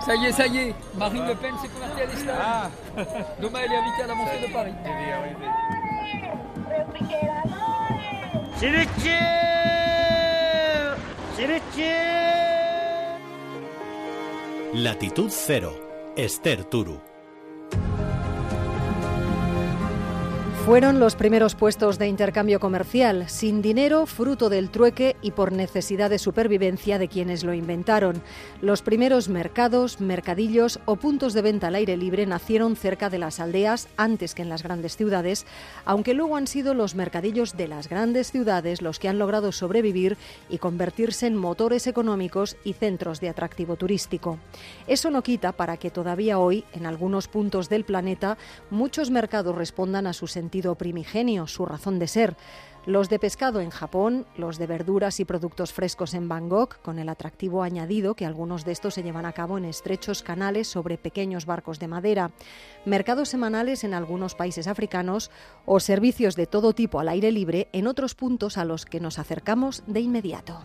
Ça y est, ça y est, Marine Le Pen s'est convertie à l'islam. Ah. Demain, elle est invitée à la montée de Paris. Latitud Cero, Esther Turu. Fueron los primeros puestos de intercambio comercial, sin dinero, fruto del trueque y por necesidad de supervivencia de quienes lo inventaron. Los primeros mercados, mercadillos o puntos de venta al aire libre nacieron cerca de las aldeas antes que en las grandes ciudades, aunque luego han sido los mercadillos de las grandes ciudades los que han logrado sobrevivir y convertirse en motores económicos y centros de atractivo turístico. Eso no quita para que todavía hoy, en algunos puntos del planeta, muchos mercados respondan a su sentido primigenio, su razón de ser. Los de pescado en Japón, los de verduras y productos frescos en Bangkok, con el atractivo añadido que algunos de estos se llevan a cabo en estrechos canales sobre pequeños barcos de madera, mercados semanales en algunos países africanos o servicios de todo tipo al aire libre en otros puntos a los que nos acercamos de inmediato.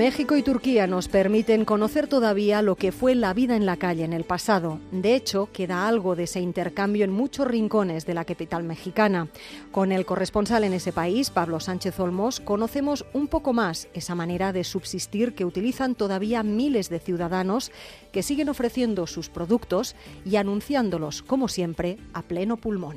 México y Turquía nos permiten conocer todavía lo que fue la vida en la calle en el pasado. De hecho, queda algo de ese intercambio en muchos rincones de la capital mexicana. Con el corresponsal en ese país, Pablo Sánchez Olmos, conocemos un poco más esa manera de subsistir que utilizan todavía miles de ciudadanos que siguen ofreciendo sus productos y anunciándolos, como siempre, a pleno pulmón.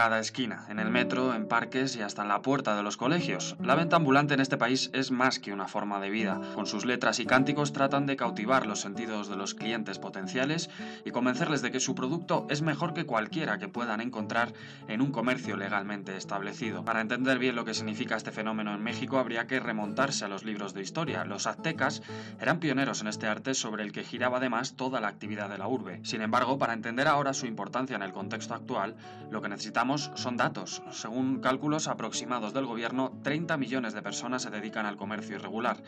cada esquina, en el metro, en parques y hasta en la puerta de los colegios. La venta ambulante en este país es más que una forma de vida. Con sus letras y cánticos tratan de cautivar los sentidos de los clientes potenciales y convencerles de que su producto es mejor que cualquiera que puedan encontrar en un comercio legalmente establecido. Para entender bien lo que significa este fenómeno en México habría que remontarse a los libros de historia. Los aztecas eran pioneros en este arte sobre el que giraba además toda la actividad de la urbe. Sin embargo, para entender ahora su importancia en el contexto actual, lo que necesitamos son datos. Según cálculos aproximados del gobierno, 30 millones de personas se dedican al comercio irregular,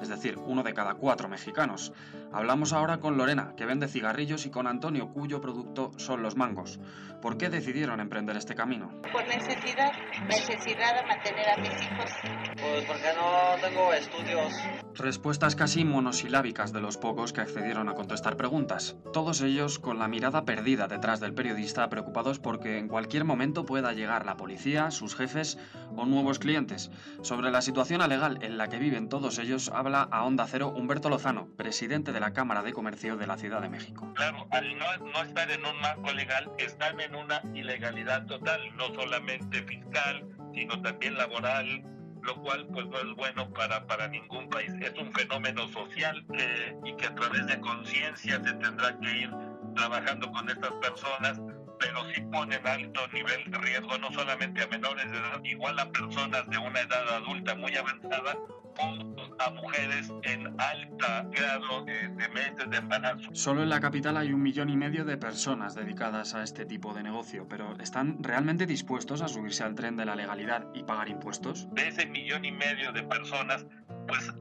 es decir, uno de cada cuatro mexicanos. Hablamos ahora con Lorena, que vende cigarrillos, y con Antonio, cuyo producto son los mangos. ¿Por qué decidieron emprender este camino? Por necesidad, necesidad de mantener a mis hijos. Pues porque no tengo estudios. Respuestas casi monosilábicas de los pocos que accedieron a contestar preguntas. Todos ellos con la mirada perdida detrás del periodista, preocupados porque en cualquier momento pueda llegar la policía, sus jefes o nuevos clientes. Sobre la situación legal en la que viven todos ellos habla a Onda Cero Humberto Lozano, presidente de la Cámara de Comercio de la Ciudad de México. Claro, al no, estar en un marco legal, están en una ilegalidad total, no solamente fiscal, sino también laboral, lo cual pues no es bueno para, para ningún país. Es un fenómeno social que, y que a través de conciencia se tendrá que ir trabajando con estas personas pero sí ponen alto nivel de riesgo no solamente a menores de edad, igual a personas de una edad adulta muy avanzada o a mujeres en alta grado de, de meses de embarazo. Solo en la capital hay un millón y medio de personas dedicadas a este tipo de negocio, pero ¿están realmente dispuestos a subirse al tren de la legalidad y pagar impuestos? De ese millón y medio de personas, pues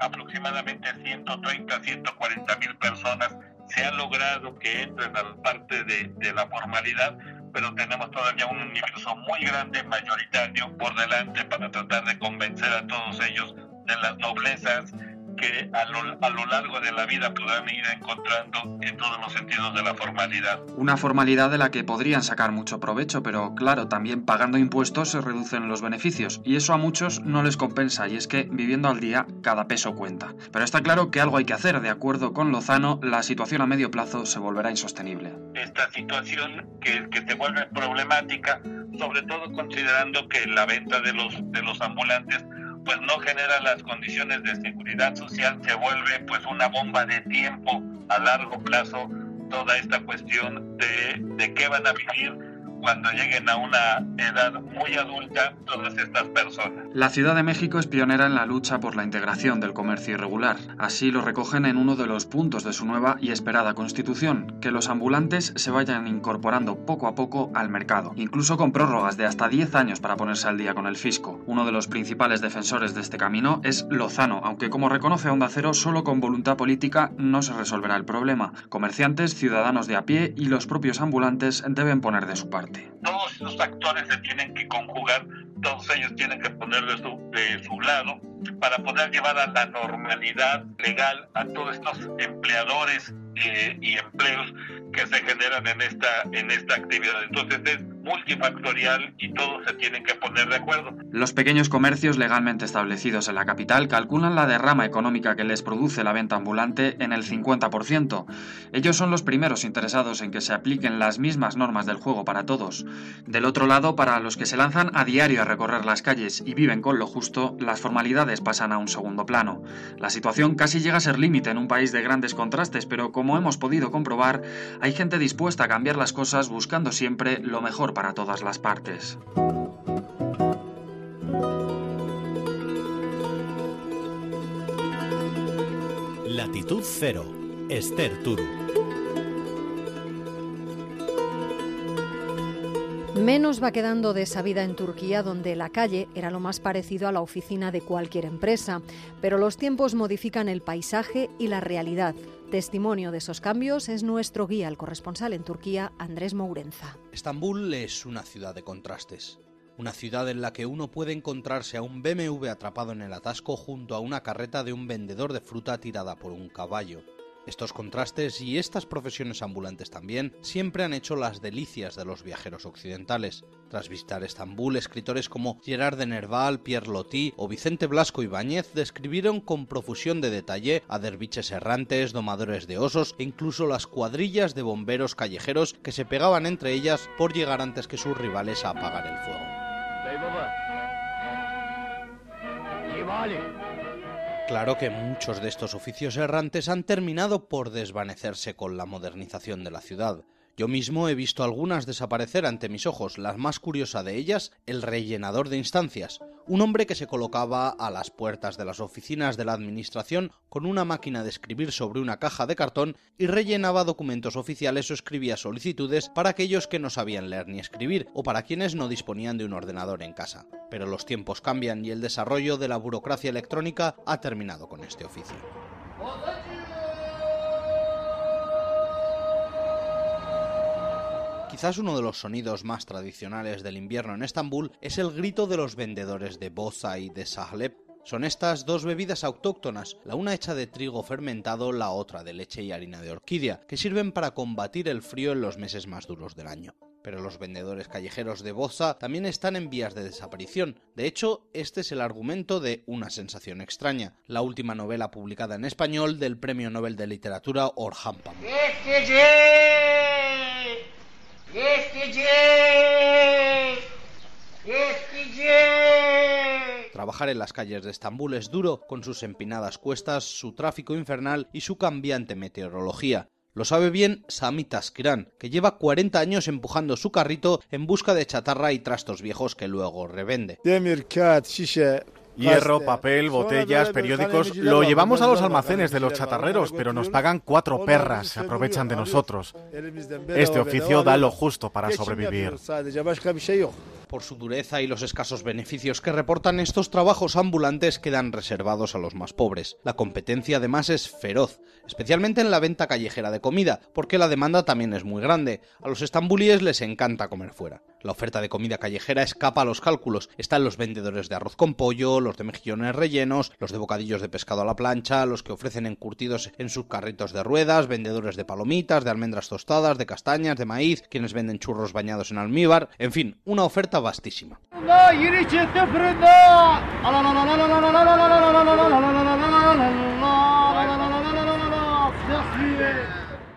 aproximadamente 130, 140 mil personas se ha logrado que entren a la parte de, de la formalidad, pero tenemos todavía un universo muy grande, mayoritario, por delante para tratar de convencer a todos ellos de las noblezas que a lo, a lo, largo de la vida podrán ir encontrando en todos los sentidos de la formalidad. Una formalidad de la que podrían sacar mucho provecho, pero claro, también pagando impuestos se reducen los beneficios y eso a muchos no les compensa y es que viviendo al día cada peso cuenta. Pero está claro que algo hay que hacer, de acuerdo con Lozano, la situación a medio plazo se volverá insostenible. Esta situación que, que se vuelve problemática, sobre todo considerando que la venta de los, de los ambulantes pues no genera las condiciones de seguridad social, se vuelve pues una bomba de tiempo a largo plazo toda esta cuestión de, de qué van a vivir cuando lleguen a una edad muy adulta todas estas personas. La Ciudad de México es pionera en la lucha por la integración del comercio irregular. Así lo recogen en uno de los puntos de su nueva y esperada constitución, que los ambulantes se vayan incorporando poco a poco al mercado, incluso con prórrogas de hasta 10 años para ponerse al día con el fisco. Uno de los principales defensores de este camino es Lozano, aunque como reconoce Onda Cero, solo con voluntad política no se resolverá el problema. Comerciantes, ciudadanos de a pie y los propios ambulantes deben poner de su parte. Todos esos actores se tienen que conjugar, todos ellos tienen que poner de su, de su lado para poder llevar a la normalidad legal a todos estos empleadores eh, y empleos que se generan en esta, en esta actividad. Entonces es multifactorial y todos se tienen que poner de acuerdo. Los pequeños comercios legalmente establecidos en la capital calculan la derrama económica que les produce la venta ambulante en el 50%. Ellos son los primeros interesados en que se apliquen las mismas normas del juego para todos. Del otro lado, para los que se lanzan a diario a recorrer las calles y viven con lo justo, las formalidades pasan a un segundo plano. La situación casi llega a ser límite en un país de grandes contrastes, pero como hemos podido comprobar, hay gente dispuesta a cambiar las cosas buscando siempre lo mejor para todas las partes. Latitud Cero, Esther Turu. Menos va quedando de esa vida en Turquía, donde la calle era lo más parecido a la oficina de cualquier empresa. Pero los tiempos modifican el paisaje y la realidad. Testimonio de esos cambios es nuestro guía, el corresponsal en Turquía, Andrés Mourenza. Estambul es una ciudad de contrastes. Una ciudad en la que uno puede encontrarse a un BMW atrapado en el atasco junto a una carreta de un vendedor de fruta tirada por un caballo. Estos contrastes y estas profesiones ambulantes también siempre han hecho las delicias de los viajeros occidentales. Tras visitar Estambul, escritores como Gerard de Nerval, Pierre Loti o Vicente Blasco Ibáñez describieron con profusión de detalle a derviches errantes, domadores de osos e incluso las cuadrillas de bomberos callejeros que se pegaban entre ellas por llegar antes que sus rivales a apagar el fuego. Claro que muchos de estos oficios errantes han terminado por desvanecerse con la modernización de la ciudad. Yo mismo he visto algunas desaparecer ante mis ojos, la más curiosa de ellas, el rellenador de instancias, un hombre que se colocaba a las puertas de las oficinas de la administración con una máquina de escribir sobre una caja de cartón y rellenaba documentos oficiales o escribía solicitudes para aquellos que no sabían leer ni escribir o para quienes no disponían de un ordenador en casa. Pero los tiempos cambian y el desarrollo de la burocracia electrónica ha terminado con este oficio. Quizás uno de los sonidos más tradicionales del invierno en Estambul es el grito de los vendedores de boza y de sahlep. Son estas dos bebidas autóctonas, la una hecha de trigo fermentado, la otra de leche y harina de orquídea, que sirven para combatir el frío en los meses más duros del año. Pero los vendedores callejeros de boza también están en vías de desaparición. De hecho, este es el argumento de Una sensación extraña, la última novela publicada en español del Premio Nobel de Literatura Orhan Pamuk. Trabajar en las calles de Estambul es duro, con sus empinadas cuestas, su tráfico infernal y su cambiante meteorología. Lo sabe bien Sami Taskiran, que lleva 40 años empujando su carrito en busca de chatarra y trastos viejos que luego revende. Hierro, papel, botellas, periódicos. Lo llevamos a los almacenes de los chatarreros, pero nos pagan cuatro perras, se aprovechan de nosotros. Este oficio da lo justo para sobrevivir. Por su dureza y los escasos beneficios que reportan estos trabajos ambulantes quedan reservados a los más pobres. La competencia además es feroz, especialmente en la venta callejera de comida, porque la demanda también es muy grande. A los estambulíes les encanta comer fuera. La oferta de comida callejera escapa a los cálculos. Están los vendedores de arroz con pollo, los de mejillones rellenos, los de bocadillos de pescado a la plancha, los que ofrecen encurtidos en sus carritos de ruedas, vendedores de palomitas, de almendras tostadas, de castañas, de maíz, quienes venden churros bañados en almíbar, en fin, una oferta vastísima.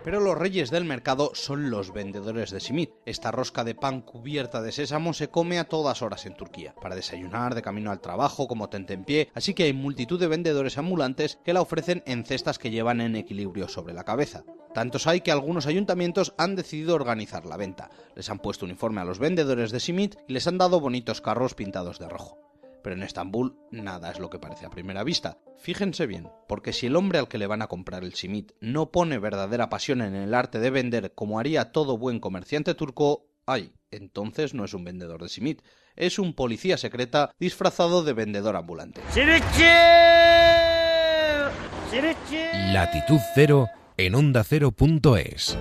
Pero los reyes del mercado son los vendedores de simit. Esta rosca de pan cubierta de sésamo se come a todas horas en Turquía, para desayunar, de camino al trabajo, como tentempié, así que hay multitud de vendedores ambulantes que la ofrecen en cestas que llevan en equilibrio sobre la cabeza. Tantos hay que algunos ayuntamientos han decidido organizar la venta. Les han puesto uniforme a los vendedores de simit y les han dado bonitos carros pintados de rojo. Pero en Estambul nada es lo que parece a primera vista. Fíjense bien, porque si el hombre al que le van a comprar el simit no pone verdadera pasión en el arte de vender como haría todo buen comerciante turco, ay, entonces no es un vendedor de simit, es un policía secreta disfrazado de vendedor ambulante. Latitud cero en onda cero.es.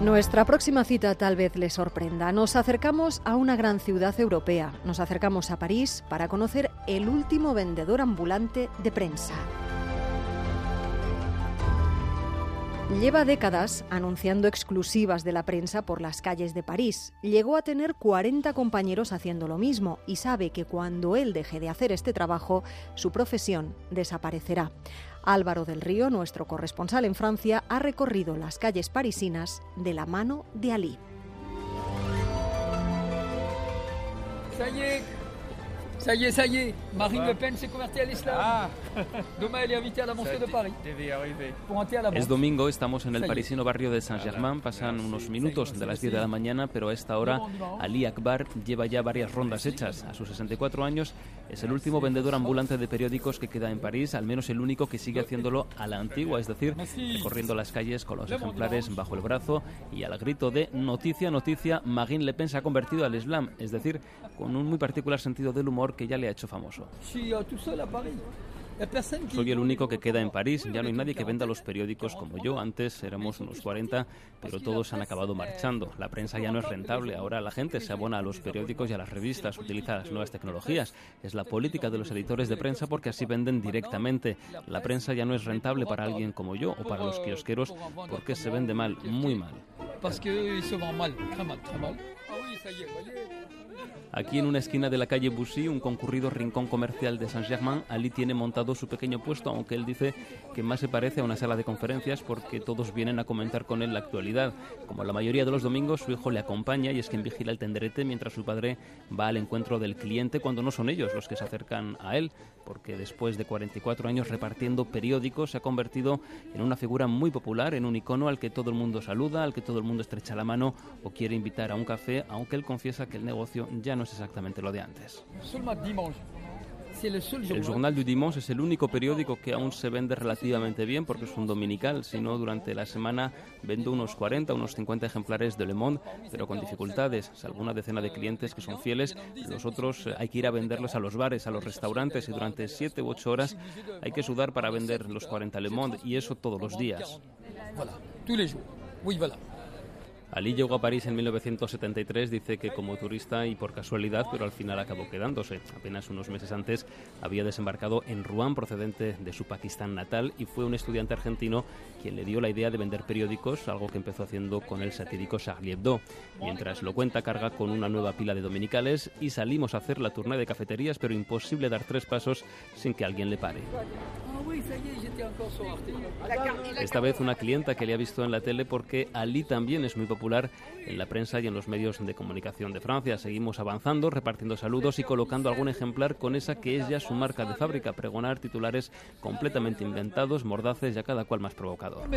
Nuestra próxima cita tal vez le sorprenda. Nos acercamos a una gran ciudad europea. Nos acercamos a París para conocer el último vendedor ambulante de prensa. Lleva décadas anunciando exclusivas de la prensa por las calles de París. Llegó a tener 40 compañeros haciendo lo mismo y sabe que cuando él deje de hacer este trabajo, su profesión desaparecerá. Álvaro del Río, nuestro corresponsal en Francia, ha recorrido las calles parisinas de la mano de Ali. Ça y est, ça y est, Marine Le Pen s'est convertie à l'islam. Ah. Demain, elle est invitée à la mosquée de Paris. Es domingo, estamos en el parisino barrio de Saint-Germain. Pasan unos minutos de las 10 de la mañana, pero a esta hora Ali Akbar lleva ya varias rondas hechas. A sus 64 años es el último vendedor ambulante de periódicos que queda en París, al menos el único que sigue haciéndolo a la antigua, es decir, recorriendo las calles con los ejemplares bajo el brazo y al grito de noticia, noticia, Marine Le Pen se ha convertido al Islam, es decir, con un muy particular sentido del humor que ya le ha hecho famoso. Soy el único que queda en París. Ya no hay nadie que venda los periódicos como yo. Antes éramos unos 40, pero todos han acabado marchando. La prensa ya no es rentable. Ahora la gente se abona a los periódicos y a las revistas, utiliza las nuevas tecnologías. Es la política de los editores de prensa porque así venden directamente. La prensa ya no es rentable para alguien como yo o para los kiosqueros porque se vende mal, muy mal. Aquí en una esquina de la calle Bussy, un concurrido rincón comercial de Saint-Germain, Ali tiene montado su pequeño puesto, aunque él dice que más se parece a una sala de conferencias porque todos vienen a comentar con él la actualidad. Como la mayoría de los domingos, su hijo le acompaña y es quien vigila el tenderete mientras su padre va al encuentro del cliente cuando no son ellos los que se acercan a él, porque después de 44 años repartiendo periódicos se ha convertido en una figura muy popular, en un icono al que todo el mundo saluda, al que todo el mundo estrecha la mano o quiere invitar a un café, aunque él confiesa que el negocio ya no es exactamente lo de antes. El Journal du Dimanche es el único periódico que aún se vende relativamente bien porque es un dominical, si no durante la semana vendo unos 40, unos 50 ejemplares de Le Monde, pero con dificultades. Alguna decena de clientes que son fieles, los otros eh, hay que ir a venderlos a los bares, a los restaurantes y durante 7 u 8 horas hay que sudar para vender los 40 Le Monde y eso todos los días. Ali llegó a París en 1973, dice que como turista y por casualidad, pero al final acabó quedándose. Apenas unos meses antes había desembarcado en Rouen, procedente de su Pakistán natal, y fue un estudiante argentino quien le dio la idea de vender periódicos, algo que empezó haciendo con el satírico Charlie Hebdo. Mientras lo cuenta, carga con una nueva pila de dominicales y salimos a hacer la turné de cafeterías, pero imposible dar tres pasos sin que alguien le pare. Esta vez una clienta que le ha visto en la tele porque Ali también es muy popular en la prensa y en los medios de comunicación de Francia. Seguimos avanzando, repartiendo saludos y colocando algún ejemplar con esa que es ya su marca de fábrica, pregonar titulares completamente inventados, mordaces y a cada cual más provocador.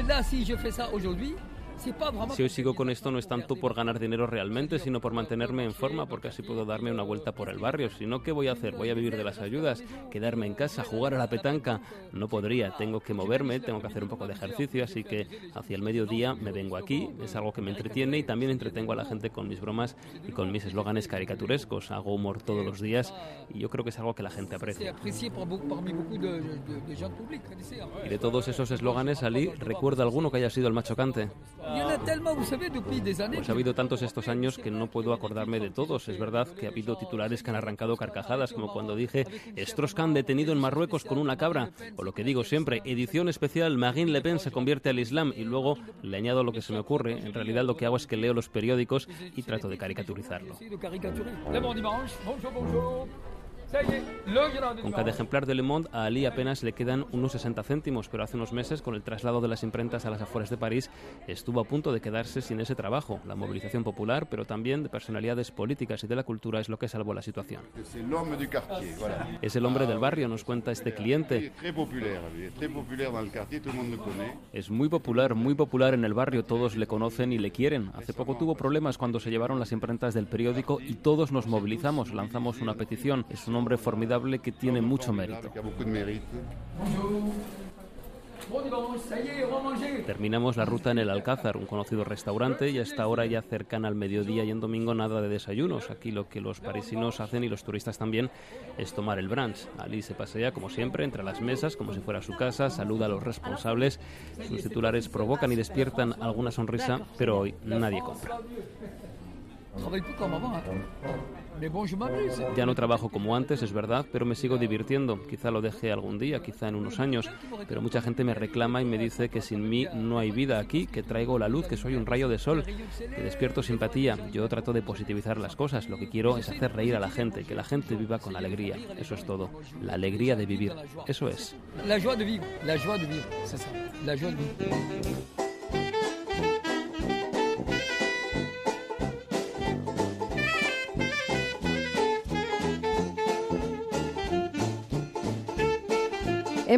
Si hoy sigo con esto no es tanto por ganar dinero realmente, sino por mantenerme en forma, porque así puedo darme una vuelta por el barrio. Si no, ¿qué voy a hacer? ¿Voy a vivir de las ayudas? ¿Quedarme en casa? ¿Jugar a la petanca? No podría. Tengo que moverme, tengo que hacer un poco de ejercicio, así que hacia el mediodía me vengo aquí. Es algo que me entretiene y también entretengo a la gente con mis bromas y con mis eslóganes caricaturescos. Hago humor todos los días y yo creo que es algo que la gente aprecia. Y de todos esos eslóganes, Ali, ¿recuerda alguno que haya sido el más chocante? Pues ha habido tantos estos años que no puedo acordarme de todos. Es verdad que ha habido titulares que han arrancado carcajadas, como cuando dije Strauss-Kahn detenido en Marruecos con una cabra, o lo que digo siempre, edición especial, Marine Le Pen se convierte al Islam y luego le añado lo que se me ocurre. En realidad lo que hago es que leo los periódicos y trato de caricaturizarlo. Con cada ejemplar de Le Monde a Ali apenas le quedan unos 60 céntimos, pero hace unos meses, con el traslado de las imprentas a las afueras de París, estuvo a punto de quedarse sin ese trabajo. La movilización popular, pero también de personalidades políticas y de la cultura es lo que salvó la situación. Es el hombre del barrio, nos cuenta este cliente. Es muy popular, muy popular en el barrio, todos le conocen y le quieren. Hace poco tuvo problemas cuando se llevaron las imprentas del periódico y todos nos movilizamos, lanzamos una petición. Es un hombre formidable que tiene mucho mérito. Terminamos la ruta en el Alcázar, un conocido restaurante, y hasta ahora ya cercana al mediodía y en domingo nada de desayunos. Aquí lo que los parisinos hacen y los turistas también es tomar el brunch. Ali se pasea, como siempre, entre las mesas, como si fuera su casa, saluda a los responsables. Sus titulares provocan y despiertan alguna sonrisa, pero hoy nadie compra. Ya no trabajo como antes, es verdad, pero me sigo divirtiendo. Quizá lo deje algún día, quizá en unos años, pero mucha gente me reclama y me dice que sin mí no hay vida aquí, que traigo la luz, que soy un rayo de sol, que despierto simpatía. Yo trato de positivizar las cosas, lo que quiero es hacer reír a la gente, que la gente viva con alegría. Eso es todo. La alegría de vivir. Eso es. La joie de vivir, la joie de vivir, La joie de vivir.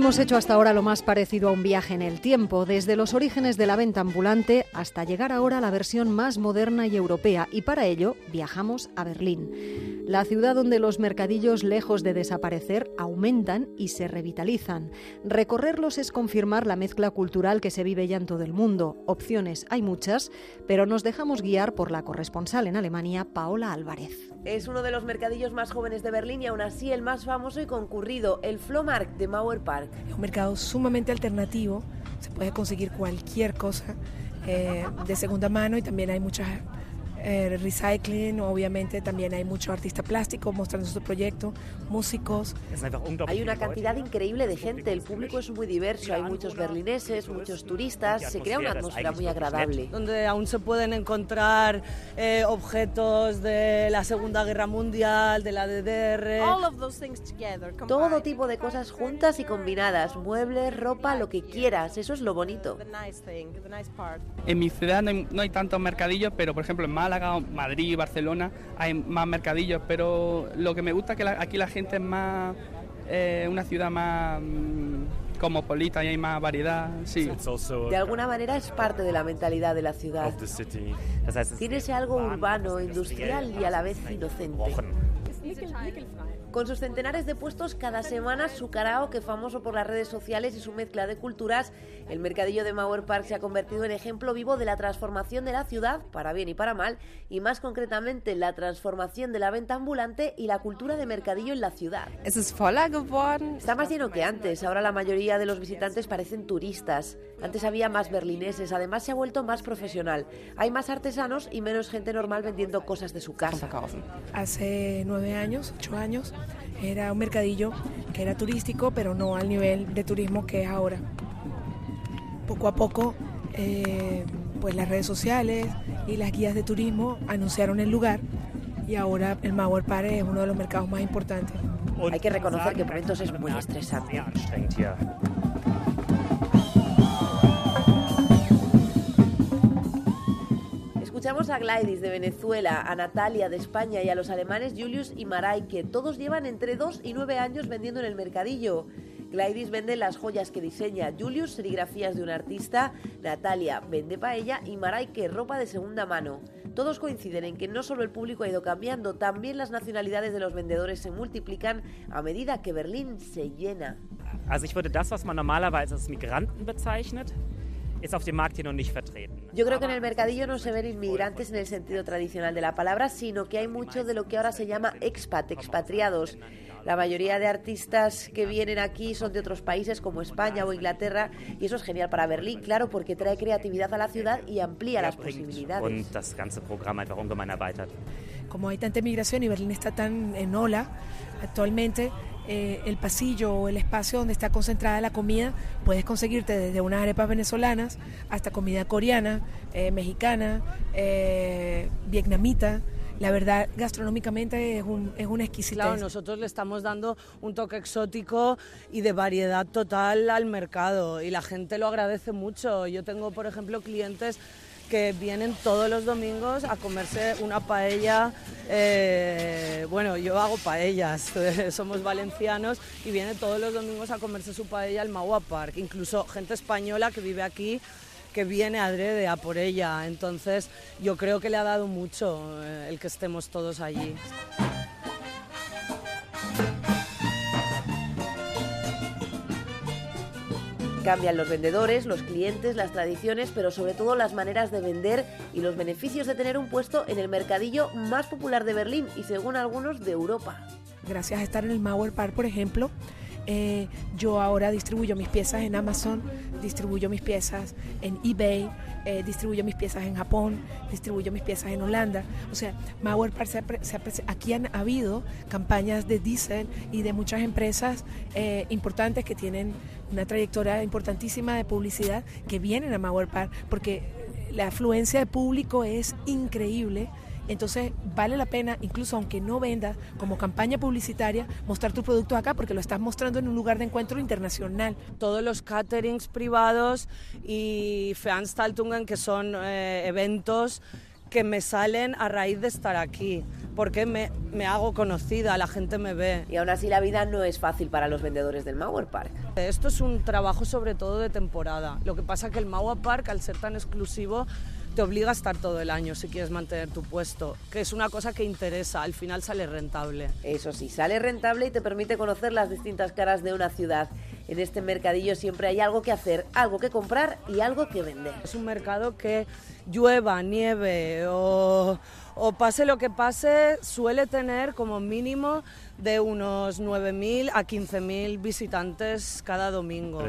Hemos hecho hasta ahora lo más parecido a un viaje en el tiempo, desde los orígenes de la venta ambulante hasta llegar ahora a la versión más moderna y europea, y para ello viajamos a Berlín, la ciudad donde los mercadillos, lejos de desaparecer, aumentan y se revitalizan. Recorrerlos es confirmar la mezcla cultural que se vive ya en todo el mundo. Opciones hay muchas, pero nos dejamos guiar por la corresponsal en Alemania, Paola Álvarez. Es uno de los mercadillos más jóvenes de Berlín y aún así el más famoso y concurrido, el Flohmarkt de Mauer Park. Es un mercado sumamente alternativo, se puede conseguir cualquier cosa eh, de segunda mano y también hay muchas eh, recycling, obviamente también hay muchos artistas plásticos mostrando su proyecto, músicos. Hay una cantidad increíble de gente, el público es muy diverso, hay muchos berlineses, muchos turistas, se crea una atmósfera muy agradable. Donde aún se pueden encontrar eh, objetos de la Segunda Guerra Mundial, de la DDR. Todo tipo de cosas juntas y combinadas, muebles, ropa, lo que quieras, eso es lo bonito. En mi ciudad no hay, no hay tantos mercadillos, pero por ejemplo en Málaga Madrid, Barcelona, hay más mercadillos, pero lo que me gusta es que aquí la gente es más, eh, una ciudad más mm, cosmopolita y hay más variedad, sí. De alguna manera es parte de la mentalidad de la ciudad. Tiene ese algo urbano, industrial y a la vez inocente. Con sus centenares de puestos cada semana, su karaoke famoso por las redes sociales y su mezcla de culturas, el mercadillo de Mauer Park se ha convertido en ejemplo vivo de la transformación de la ciudad, para bien y para mal, y más concretamente la transformación de la venta ambulante y la cultura de mercadillo en la ciudad. Está más lleno que antes, ahora la mayoría de los visitantes parecen turistas. Antes había más berlineses, además se ha vuelto más profesional. Hay más artesanos y menos gente normal vendiendo cosas de su casa. Hace nueve años, ocho años, era un mercadillo que era turístico, pero no al nivel de turismo que es ahora. Poco a poco, eh, pues las redes sociales y las guías de turismo anunciaron el lugar y ahora el Mauer Park es uno de los mercados más importantes. Hay que reconocer que por entonces es muy estresante. Escuchamos a Gladys de Venezuela, a Natalia de España y a los alemanes Julius y Maray, que todos llevan entre 2 y 9 años vendiendo en el mercadillo. Gladys vende las joyas que diseña, Julius serigrafías de un artista, Natalia vende paella y Maray ropa de segunda mano. Todos coinciden en que no solo el público ha ido cambiando, también las nacionalidades de los vendedores se multiplican a medida que Berlín se llena. Also ich würde das, was man normalerweise als Migranten bezeichnet, Yo creo que en el mercadillo no se ven inmigrantes en el sentido tradicional de la palabra, sino que hay mucho de lo que ahora se llama expat, expatriados. La mayoría de artistas que vienen aquí son de otros países como España o Inglaterra y eso es genial para Berlín, claro, porque trae creatividad a la ciudad y amplía las posibilidades. Como hay tanta inmigración y Berlín está tan en ola actualmente, eh, el pasillo o el espacio donde está concentrada la comida, puedes conseguirte desde unas arepas venezolanas hasta comida coreana, eh, mexicana, eh, vietnamita. La verdad, gastronómicamente es un, es un exquisitez. Claro, nosotros le estamos dando un toque exótico y de variedad total al mercado y la gente lo agradece mucho. Yo tengo, por ejemplo, clientes que vienen todos los domingos a comerse una paella. Eh, bueno, yo hago paellas, somos valencianos y vienen todos los domingos a comerse su paella al Magua Park. Incluso gente española que vive aquí que viene adrede a por ella. Entonces yo creo que le ha dado mucho eh, el que estemos todos allí. Cambian los vendedores, los clientes, las tradiciones, pero sobre todo las maneras de vender y los beneficios de tener un puesto en el mercadillo más popular de Berlín y según algunos de Europa. Gracias a estar en el Mauer Park, por ejemplo, eh, yo ahora distribuyo mis piezas en Amazon, distribuyo mis piezas en eBay, eh, distribuyo mis piezas en Japón, distribuyo mis piezas en Holanda. O sea, Mauer aquí han habido campañas de Diesel y de muchas empresas eh, importantes que tienen una trayectoria importantísima de publicidad que vienen a Mauer Park porque la afluencia de público es increíble entonces vale la pena, incluso aunque no vendas como campaña publicitaria, mostrar tu producto acá porque lo estás mostrando en un lugar de encuentro internacional. Todos los caterings privados y Veranstaltungen, que son eh, eventos que me salen a raíz de estar aquí, porque me, me, hago conocida, la gente me ve. Y aún así la vida no es fácil para los vendedores del Mauer Park. Esto es un trabajo sobre todo de temporada. Lo que pasa que el Mauer Park, al ser tan exclusivo, te obliga a estar todo el año si quieres mantener tu puesto, que es una cosa que interesa, al final sale rentable. Eso sí, sale rentable y te permite conocer las distintas caras de una ciudad. En este mercadillo siempre hay algo que hacer, algo que comprar y algo que vender. Es un mercado que llueva, nieve o, o pase lo que pase, suele tener como mínimo de unos 9.000 a 15.000 visitantes cada domingo.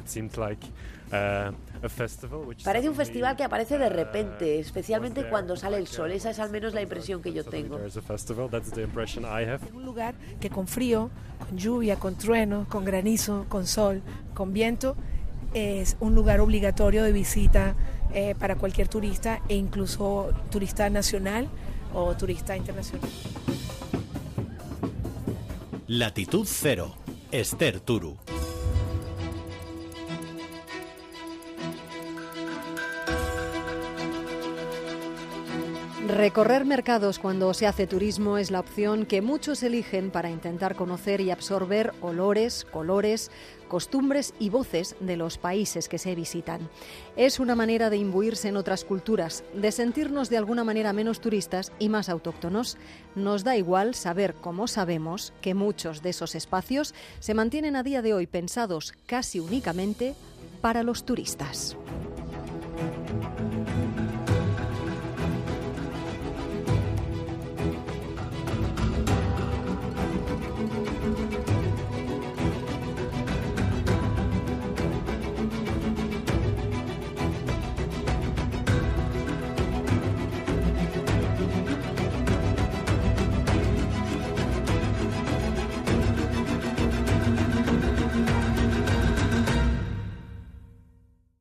Parece un festival que aparece de repente, especialmente cuando sale el sol. Esa es al menos la impresión que yo tengo. Es un lugar que con frío, con lluvia, con trueno, con granizo, con sol, con viento, es un lugar obligatorio de visita eh, para cualquier turista e incluso turista nacional o turista internacional. Latitud Cero, Esther Turu. Recorrer mercados cuando se hace turismo es la opción que muchos eligen para intentar conocer y absorber olores, colores, costumbres y voces de los países que se visitan. Es una manera de imbuirse en otras culturas, de sentirnos de alguna manera menos turistas y más autóctonos. Nos da igual saber, como sabemos, que muchos de esos espacios se mantienen a día de hoy pensados casi únicamente para los turistas.